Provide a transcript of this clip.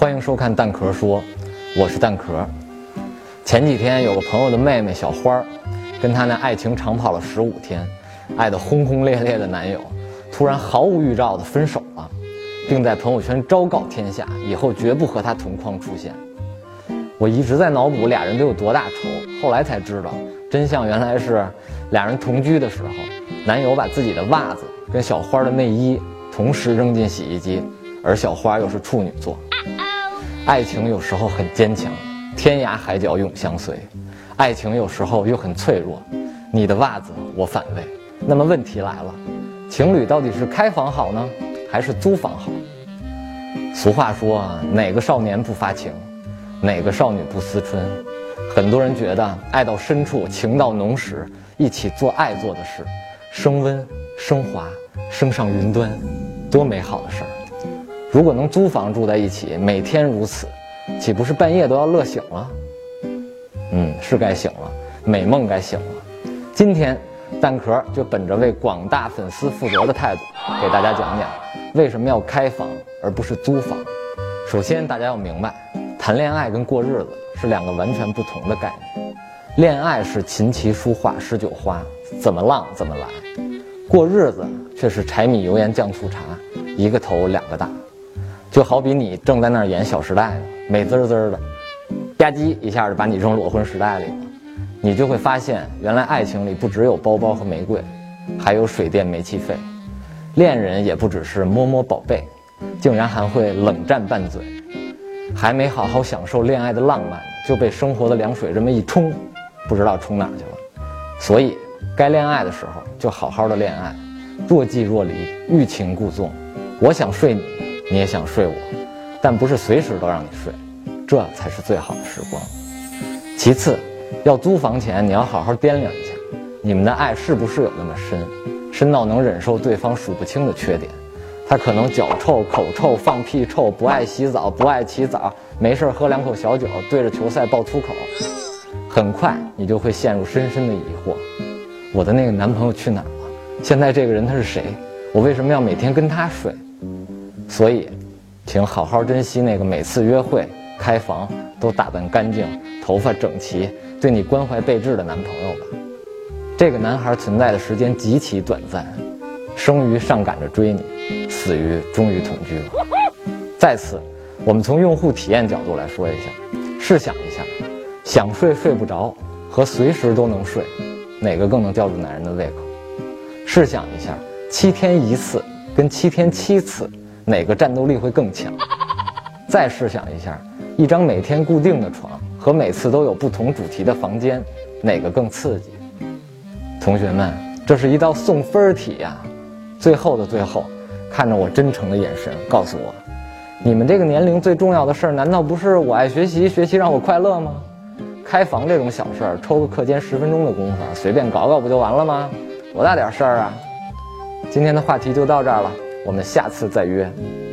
欢迎收看蛋壳说，我是蛋壳。前几天有个朋友的妹妹小花儿，跟她那爱情长跑了十五天，爱得轰轰烈烈的男友，突然毫无预兆的分手了，并在朋友圈昭告天下，以后绝不和她同框出现。我一直在脑补俩人都有多大仇，后来才知道，真相原来是俩人同居的时候，男友把自己的袜子跟小花的内衣同时扔进洗衣机。而小花又是处女座，爱情有时候很坚强，天涯海角永相随；爱情有时候又很脆弱，你的袜子我反胃。那么问题来了，情侣到底是开房好呢，还是租房好？俗话说，哪个少年不发情，哪个少女不思春？很多人觉得爱到深处，情到浓时，一起做爱做的事，升温、升华、升上云端，多美好的事儿！如果能租房住在一起，每天如此，岂不是半夜都要乐醒了？嗯，是该醒了，美梦该醒了。今天，蛋壳就本着为广大粉丝负责的态度，给大家讲讲为什么要开房而不是租房。首先，大家要明白，谈恋爱跟过日子是两个完全不同的概念。恋爱是琴棋书画诗酒花，怎么浪怎么来；过日子却是柴米油盐酱醋茶，一个头两个大。就好比你正在那儿演《小时代》呢，美滋滋的，吧唧一下就把你扔裸婚时代里了，你就会发现，原来爱情里不只有包包和玫瑰，还有水电煤气费；恋人也不只是摸摸宝贝，竟然还会冷战拌嘴，还没好好享受恋爱的浪漫，就被生活的凉水这么一冲，不知道冲哪去了。所以，该恋爱的时候就好好的恋爱，若即若离，欲擒故纵。我想睡你。你也想睡我，但不是随时都让你睡，这才是最好的时光。其次，要租房前你要好好掂量一下，你们的爱是不是有那么深，深到能忍受对方数不清的缺点。他可能脚臭、口臭、放屁臭，不爱洗澡，不爱洗澡，没事喝两口小酒，对着球赛爆粗口。很快你就会陷入深深的疑惑：我的那个男朋友去哪儿了？现在这个人他是谁？我为什么要每天跟他睡？所以，请好好珍惜那个每次约会、开房都打扮干净、头发整齐、对你关怀备至的男朋友吧。这个男孩存在的时间极其短暂，生于上赶着追你，死于终于同居了。再次，我们从用户体验角度来说一下：试想一下，想睡睡不着和随时都能睡，哪个更能吊住男人的胃口？试想一下，七天一次跟七天七次。哪个战斗力会更强？再试想一下，一张每天固定的床和每次都有不同主题的房间，哪个更刺激？同学们，这是一道送分题呀！最后的最后，看着我真诚的眼神，告诉我，你们这个年龄最重要的事儿，难道不是我爱学习，学习让我快乐吗？开房这种小事儿，抽个课间十分钟的功夫，随便搞搞不就完了吗？多大点事儿啊！今天的话题就到这儿了。我们下次再约。